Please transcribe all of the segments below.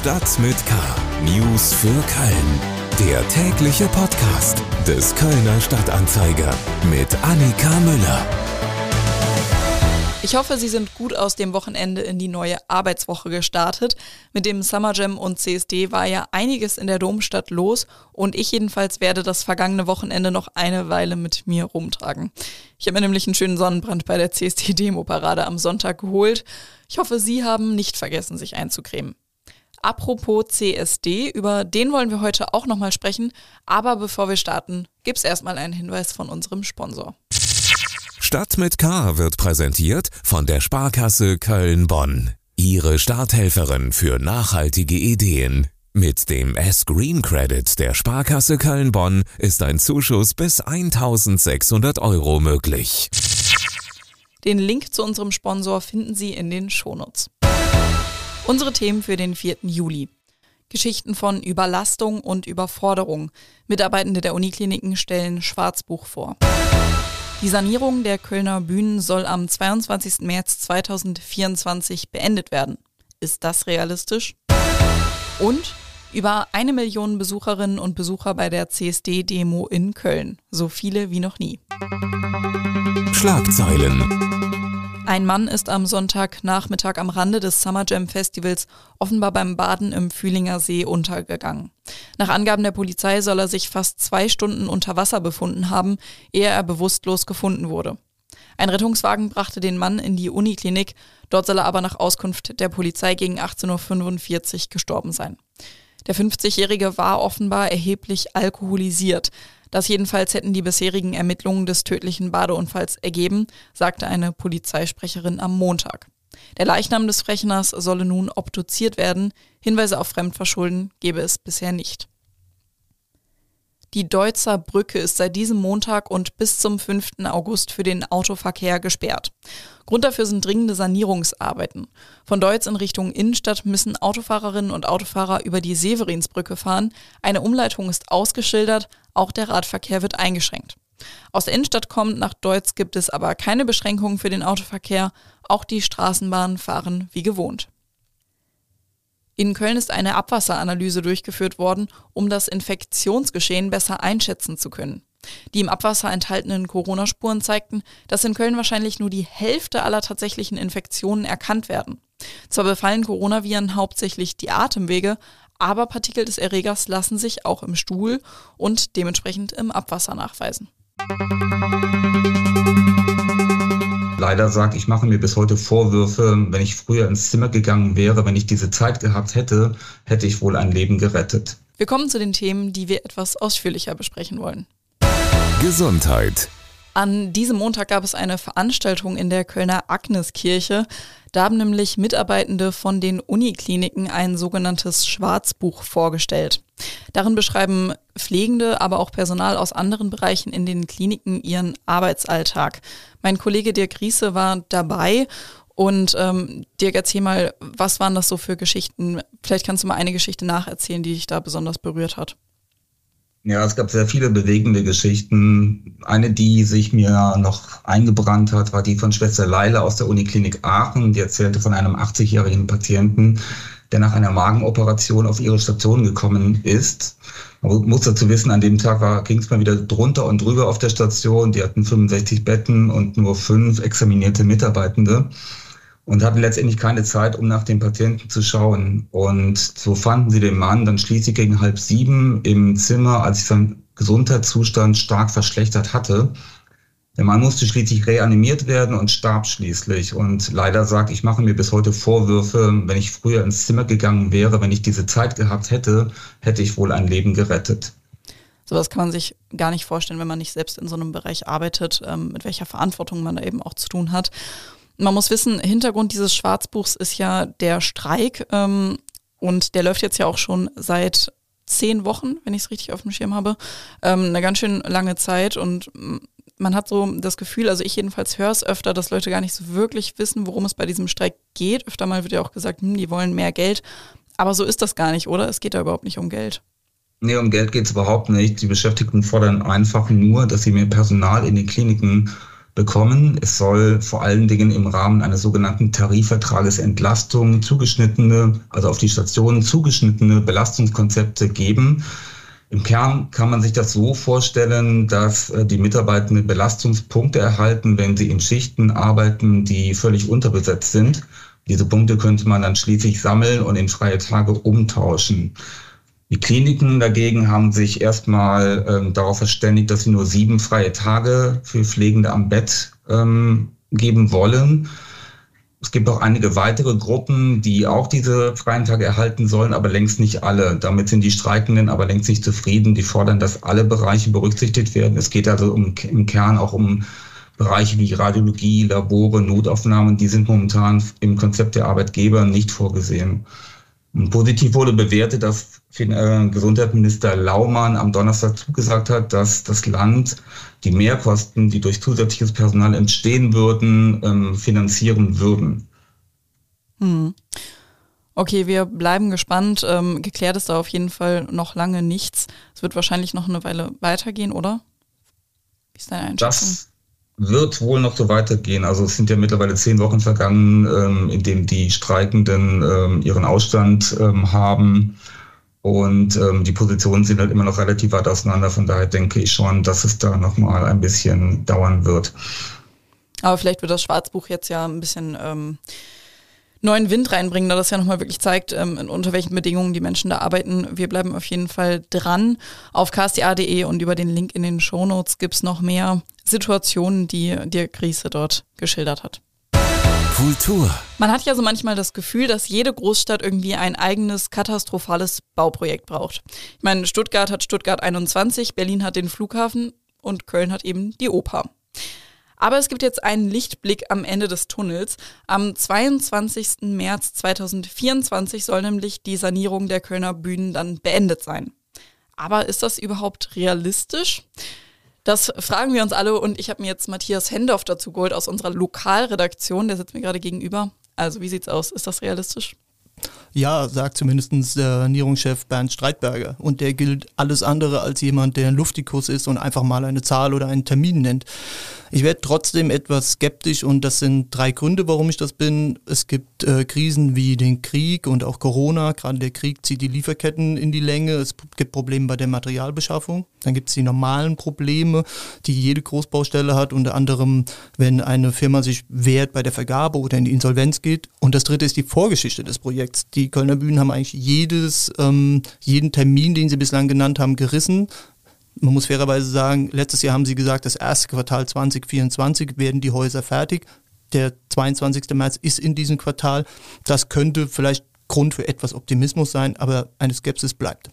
Stadt mit K. News für Köln. Der tägliche Podcast des Kölner Stadtanzeiger mit Annika Müller. Ich hoffe, Sie sind gut aus dem Wochenende in die neue Arbeitswoche gestartet. Mit dem Summer Jam und CSD war ja einiges in der Domstadt los und ich jedenfalls werde das vergangene Wochenende noch eine Weile mit mir rumtragen. Ich habe mir nämlich einen schönen Sonnenbrand bei der CSD-Demo-Parade am Sonntag geholt. Ich hoffe, Sie haben nicht vergessen, sich einzucremen. Apropos CSD, über den wollen wir heute auch nochmal sprechen. Aber bevor wir starten, gibt's erstmal einen Hinweis von unserem Sponsor. Stadt mit K wird präsentiert von der Sparkasse Köln-Bonn. Ihre Starthelferin für nachhaltige Ideen. Mit dem S-Green Credit der Sparkasse Köln-Bonn ist ein Zuschuss bis 1600 Euro möglich. Den Link zu unserem Sponsor finden Sie in den Shownotes. Unsere Themen für den 4. Juli. Geschichten von Überlastung und Überforderung. Mitarbeitende der Unikliniken stellen Schwarzbuch vor. Die Sanierung der Kölner Bühnen soll am 22. März 2024 beendet werden. Ist das realistisch? Und über eine Million Besucherinnen und Besucher bei der CSD-Demo in Köln. So viele wie noch nie. Schlagzeilen. Ein Mann ist am Sonntagnachmittag am Rande des Summer Jam Festivals offenbar beim Baden im Fühlinger See untergegangen. Nach Angaben der Polizei soll er sich fast zwei Stunden unter Wasser befunden haben, ehe er bewusstlos gefunden wurde. Ein Rettungswagen brachte den Mann in die Uniklinik, dort soll er aber nach Auskunft der Polizei gegen 18.45 Uhr gestorben sein. Der 50-Jährige war offenbar erheblich alkoholisiert. Das jedenfalls hätten die bisherigen Ermittlungen des tödlichen Badeunfalls ergeben, sagte eine Polizeisprecherin am Montag. Der Leichnam des Frechners solle nun obduziert werden. Hinweise auf Fremdverschulden gebe es bisher nicht. Die Deutzer Brücke ist seit diesem Montag und bis zum 5. August für den Autoverkehr gesperrt. Grund dafür sind dringende Sanierungsarbeiten. Von Deutz in Richtung Innenstadt müssen Autofahrerinnen und Autofahrer über die Severinsbrücke fahren. Eine Umleitung ist ausgeschildert, auch der Radverkehr wird eingeschränkt. Aus der Innenstadt kommend nach Deutz gibt es aber keine Beschränkungen für den Autoverkehr. Auch die Straßenbahnen fahren wie gewohnt. In Köln ist eine Abwasseranalyse durchgeführt worden, um das Infektionsgeschehen besser einschätzen zu können. Die im Abwasser enthaltenen Corona-Spuren zeigten, dass in Köln wahrscheinlich nur die Hälfte aller tatsächlichen Infektionen erkannt werden. Zwar befallen Coronaviren hauptsächlich die Atemwege, aber Partikel des Erregers lassen sich auch im Stuhl und dementsprechend im Abwasser nachweisen leider sagt, ich mache mir bis heute Vorwürfe, wenn ich früher ins Zimmer gegangen wäre, wenn ich diese Zeit gehabt hätte, hätte ich wohl ein Leben gerettet. Wir kommen zu den Themen, die wir etwas ausführlicher besprechen wollen. Gesundheit. An diesem Montag gab es eine Veranstaltung in der Kölner Agneskirche. Da haben nämlich Mitarbeitende von den Unikliniken ein sogenanntes Schwarzbuch vorgestellt. Darin beschreiben Pflegende, aber auch Personal aus anderen Bereichen in den Kliniken ihren Arbeitsalltag. Mein Kollege Dirk Riese war dabei und ähm, Dirk, erzähl mal, was waren das so für Geschichten? Vielleicht kannst du mal eine Geschichte nacherzählen, die dich da besonders berührt hat. Ja, es gab sehr viele bewegende Geschichten. Eine, die sich mir noch eingebrannt hat, war die von Schwester Leila aus der Uniklinik Aachen. Die erzählte von einem 80-jährigen Patienten, der nach einer Magenoperation auf ihre Station gekommen ist. Man muss dazu wissen, an dem Tag ging es mal wieder drunter und drüber auf der Station. Die hatten 65 Betten und nur fünf examinierte Mitarbeitende und hatten letztendlich keine Zeit, um nach dem Patienten zu schauen. Und so fanden sie den Mann dann schließlich gegen halb sieben im Zimmer, als sich sein Gesundheitszustand stark verschlechtert hatte. Der Mann musste schließlich reanimiert werden und starb schließlich. Und leider sagt, ich mache mir bis heute Vorwürfe, wenn ich früher ins Zimmer gegangen wäre, wenn ich diese Zeit gehabt hätte, hätte ich wohl ein Leben gerettet. Sowas kann man sich gar nicht vorstellen, wenn man nicht selbst in so einem Bereich arbeitet, ähm, mit welcher Verantwortung man da eben auch zu tun hat. Man muss wissen, Hintergrund dieses Schwarzbuchs ist ja der Streik ähm, und der läuft jetzt ja auch schon seit zehn Wochen, wenn ich es richtig auf dem Schirm habe. Ähm, eine ganz schön lange Zeit und man hat so das Gefühl, also ich jedenfalls höre es öfter, dass Leute gar nicht so wirklich wissen, worum es bei diesem Streik geht. Öfter mal wird ja auch gesagt, hm, die wollen mehr Geld. Aber so ist das gar nicht, oder? Es geht da überhaupt nicht um Geld. Nee, um Geld geht es überhaupt nicht. Die Beschäftigten fordern einfach nur, dass sie mehr Personal in den Kliniken bekommen. Es soll vor allen Dingen im Rahmen eines sogenannten Tarifvertragesentlastung zugeschnittene, also auf die Stationen zugeschnittene Belastungskonzepte geben. Im Kern kann man sich das so vorstellen, dass äh, die Mitarbeitenden Belastungspunkte erhalten, wenn sie in Schichten arbeiten, die völlig unterbesetzt sind. Diese Punkte könnte man dann schließlich sammeln und in freie Tage umtauschen. Die Kliniken dagegen haben sich erstmal ähm, darauf verständigt, dass sie nur sieben freie Tage für Pflegende am Bett ähm, geben wollen. Es gibt auch einige weitere Gruppen, die auch diese freien Tage erhalten sollen, aber längst nicht alle. Damit sind die Streikenden aber längst nicht zufrieden. Die fordern, dass alle Bereiche berücksichtigt werden. Es geht also um, im Kern auch um Bereiche wie Radiologie, Labore, Notaufnahmen. Die sind momentan im Konzept der Arbeitgeber nicht vorgesehen. Positiv wurde bewertet, dass äh, Gesundheitsminister Laumann am Donnerstag zugesagt hat, dass das Land die Mehrkosten, die durch zusätzliches Personal entstehen würden, ähm, finanzieren würden. Hm. Okay, wir bleiben gespannt. Ähm, geklärt ist da auf jeden Fall noch lange nichts. Es wird wahrscheinlich noch eine Weile weitergehen, oder? Wie ist deine Einschätzung? Das wird wohl noch so weitergehen. Also es sind ja mittlerweile zehn Wochen vergangen, ähm, in denen die Streikenden ähm, ihren Ausstand ähm, haben. Und ähm, die Positionen sind halt immer noch relativ weit auseinander. Von daher denke ich schon, dass es da nochmal ein bisschen dauern wird. Aber vielleicht wird das Schwarzbuch jetzt ja ein bisschen ähm, neuen Wind reinbringen, da das ja nochmal wirklich zeigt, ähm, unter welchen Bedingungen die Menschen da arbeiten. Wir bleiben auf jeden Fall dran. Auf ksta.de und über den Link in den Shownotes gibt es noch mehr Situationen, die dir Krise dort geschildert hat. Kultur. Man hat ja so manchmal das Gefühl, dass jede Großstadt irgendwie ein eigenes katastrophales Bauprojekt braucht. Ich meine, Stuttgart hat Stuttgart 21, Berlin hat den Flughafen und Köln hat eben die Oper. Aber es gibt jetzt einen Lichtblick am Ende des Tunnels. Am 22. März 2024 soll nämlich die Sanierung der Kölner Bühnen dann beendet sein. Aber ist das überhaupt realistisch? Das fragen wir uns alle und ich habe mir jetzt Matthias Hendorf dazu geholt aus unserer Lokalredaktion. Der sitzt mir gerade gegenüber. Also wie sieht's aus? Ist das realistisch? Ja, sagt zumindest der Sanierungschef Bernd Streitberger. Und der gilt alles andere als jemand, der ein Luftikus ist und einfach mal eine Zahl oder einen Termin nennt. Ich werde trotzdem etwas skeptisch und das sind drei Gründe, warum ich das bin. Es gibt äh, Krisen wie den Krieg und auch Corona. Gerade der Krieg zieht die Lieferketten in die Länge. Es gibt Probleme bei der Materialbeschaffung. Dann gibt es die normalen Probleme, die jede Großbaustelle hat, unter anderem, wenn eine Firma sich wehrt bei der Vergabe oder in die Insolvenz geht. Und das dritte ist die Vorgeschichte des Projekts. Die Kölner Bühnen haben eigentlich jedes, ähm, jeden Termin, den sie bislang genannt haben, gerissen man muss fairerweise sagen, letztes Jahr haben sie gesagt, das erste Quartal 2024 werden die Häuser fertig. Der 22. März ist in diesem Quartal. Das könnte vielleicht Grund für etwas Optimismus sein, aber eine Skepsis bleibt.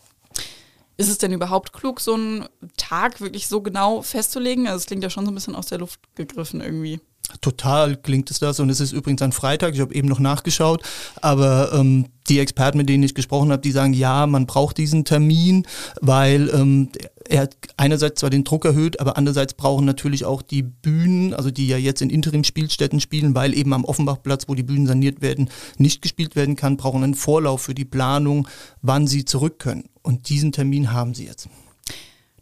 Ist es denn überhaupt klug, so einen Tag wirklich so genau festzulegen? Also es klingt ja schon so ein bisschen aus der Luft gegriffen irgendwie. Total klingt es das und es ist übrigens ein Freitag, ich habe eben noch nachgeschaut, aber ähm, die Experten, mit denen ich gesprochen habe, die sagen, ja, man braucht diesen Termin, weil ähm, er einerseits zwar den Druck erhöht, aber andererseits brauchen natürlich auch die Bühnen, also die ja jetzt in Interim-Spielstätten spielen, weil eben am Offenbachplatz, wo die Bühnen saniert werden, nicht gespielt werden kann, brauchen einen Vorlauf für die Planung, wann sie zurück können. Und diesen Termin haben sie jetzt.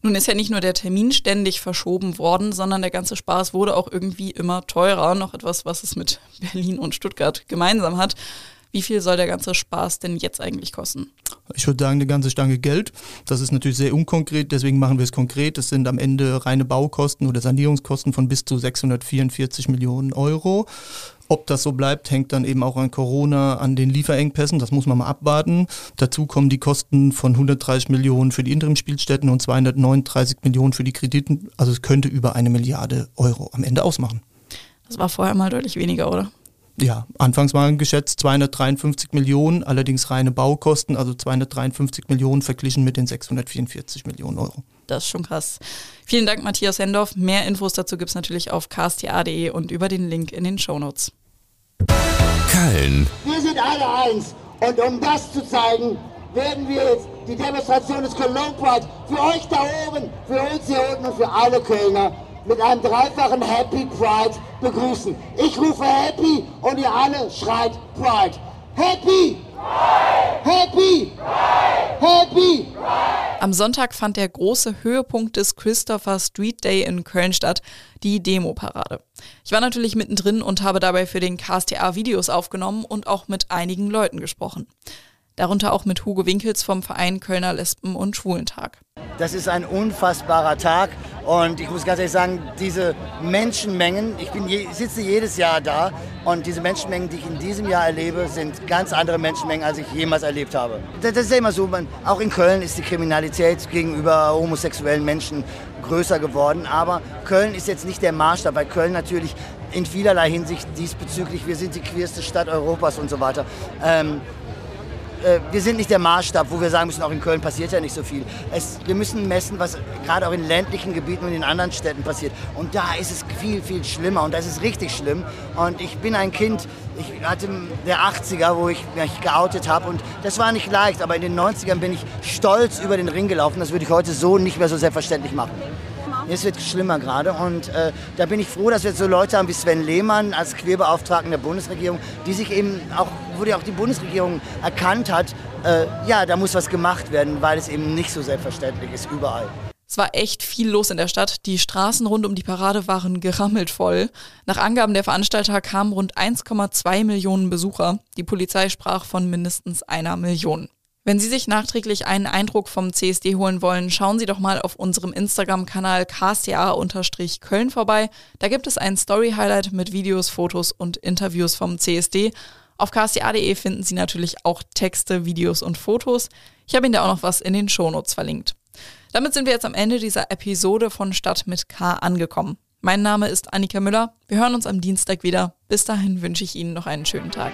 Nun ist ja nicht nur der Termin ständig verschoben worden, sondern der ganze Spaß wurde auch irgendwie immer teurer. Noch etwas, was es mit Berlin und Stuttgart gemeinsam hat. Wie viel soll der ganze Spaß denn jetzt eigentlich kosten? Ich würde sagen, eine ganze Stange Geld. Das ist natürlich sehr unkonkret, deswegen machen wir es konkret. Das sind am Ende reine Baukosten oder Sanierungskosten von bis zu 644 Millionen Euro. Ob das so bleibt, hängt dann eben auch an Corona, an den Lieferengpässen. Das muss man mal abwarten. Dazu kommen die Kosten von 130 Millionen für die Interimspielstätten und 239 Millionen für die Krediten. Also es könnte über eine Milliarde Euro am Ende ausmachen. Das war vorher mal deutlich weniger, oder? Ja, anfangs waren geschätzt 253 Millionen, allerdings reine Baukosten, also 253 Millionen verglichen mit den 644 Millionen Euro. Das ist schon krass. Vielen Dank, Matthias Hendorf. Mehr Infos dazu gibt es natürlich auf ksta.de und über den Link in den Shownotes. Köln. Wir sind alle eins. Und um das zu zeigen, werden wir jetzt die Demonstration des Cologne Pride für euch da oben, für uns hier unten und für alle Kölner mit einem dreifachen Happy Pride begrüßen. Ich rufe Happy und ihr alle schreit Pride. Happy! Happy! Happy! Am Sonntag fand der große Höhepunkt des Christopher Street Day in Köln statt, die Demo-Parade. Ich war natürlich mittendrin und habe dabei für den KSTA Videos aufgenommen und auch mit einigen Leuten gesprochen. Darunter auch mit Hugo Winkels vom Verein Kölner Lesben- und Schwulentag. Das ist ein unfassbarer Tag und ich muss ganz ehrlich sagen, diese Menschenmengen, ich bin je, sitze jedes Jahr da und diese Menschenmengen, die ich in diesem Jahr erlebe, sind ganz andere Menschenmengen, als ich jemals erlebt habe. Das, das ist ja immer so, man, auch in Köln ist die Kriminalität gegenüber homosexuellen Menschen größer geworden, aber Köln ist jetzt nicht der Maßstab, weil Köln natürlich in vielerlei Hinsicht diesbezüglich, wir sind die queerste Stadt Europas und so weiter. Ähm, äh, wir sind nicht der Maßstab, wo wir sagen müssen, auch in Köln passiert ja nicht so viel. Es, wir müssen messen, was gerade auch in ländlichen Gebieten und in anderen Städten passiert. Und da ist es viel, viel schlimmer und das ist richtig schlimm. Und ich bin ein Kind, ich hatte der 80er, wo ich mich geoutet habe und das war nicht leicht, aber in den 90ern bin ich stolz über den Ring gelaufen. Das würde ich heute so nicht mehr so selbstverständlich machen. Es wird schlimmer gerade und äh, da bin ich froh, dass wir so Leute haben wie Sven Lehmann als Queerbeauftragten der Bundesregierung, die sich eben auch, wo die auch die Bundesregierung erkannt hat, äh, ja, da muss was gemacht werden, weil es eben nicht so selbstverständlich ist überall. Es war echt viel los in der Stadt. Die Straßen rund um die Parade waren gerammelt voll. Nach Angaben der Veranstalter kamen rund 1,2 Millionen Besucher. Die Polizei sprach von mindestens einer Million. Wenn Sie sich nachträglich einen Eindruck vom CSD holen wollen, schauen Sie doch mal auf unserem Instagram-Kanal kca-köln vorbei. Da gibt es ein Story-Highlight mit Videos, Fotos und Interviews vom CSD. Auf kca.de finden Sie natürlich auch Texte, Videos und Fotos. Ich habe Ihnen da auch noch was in den Shownotes verlinkt. Damit sind wir jetzt am Ende dieser Episode von Stadt mit K angekommen. Mein Name ist Annika Müller. Wir hören uns am Dienstag wieder. Bis dahin wünsche ich Ihnen noch einen schönen Tag.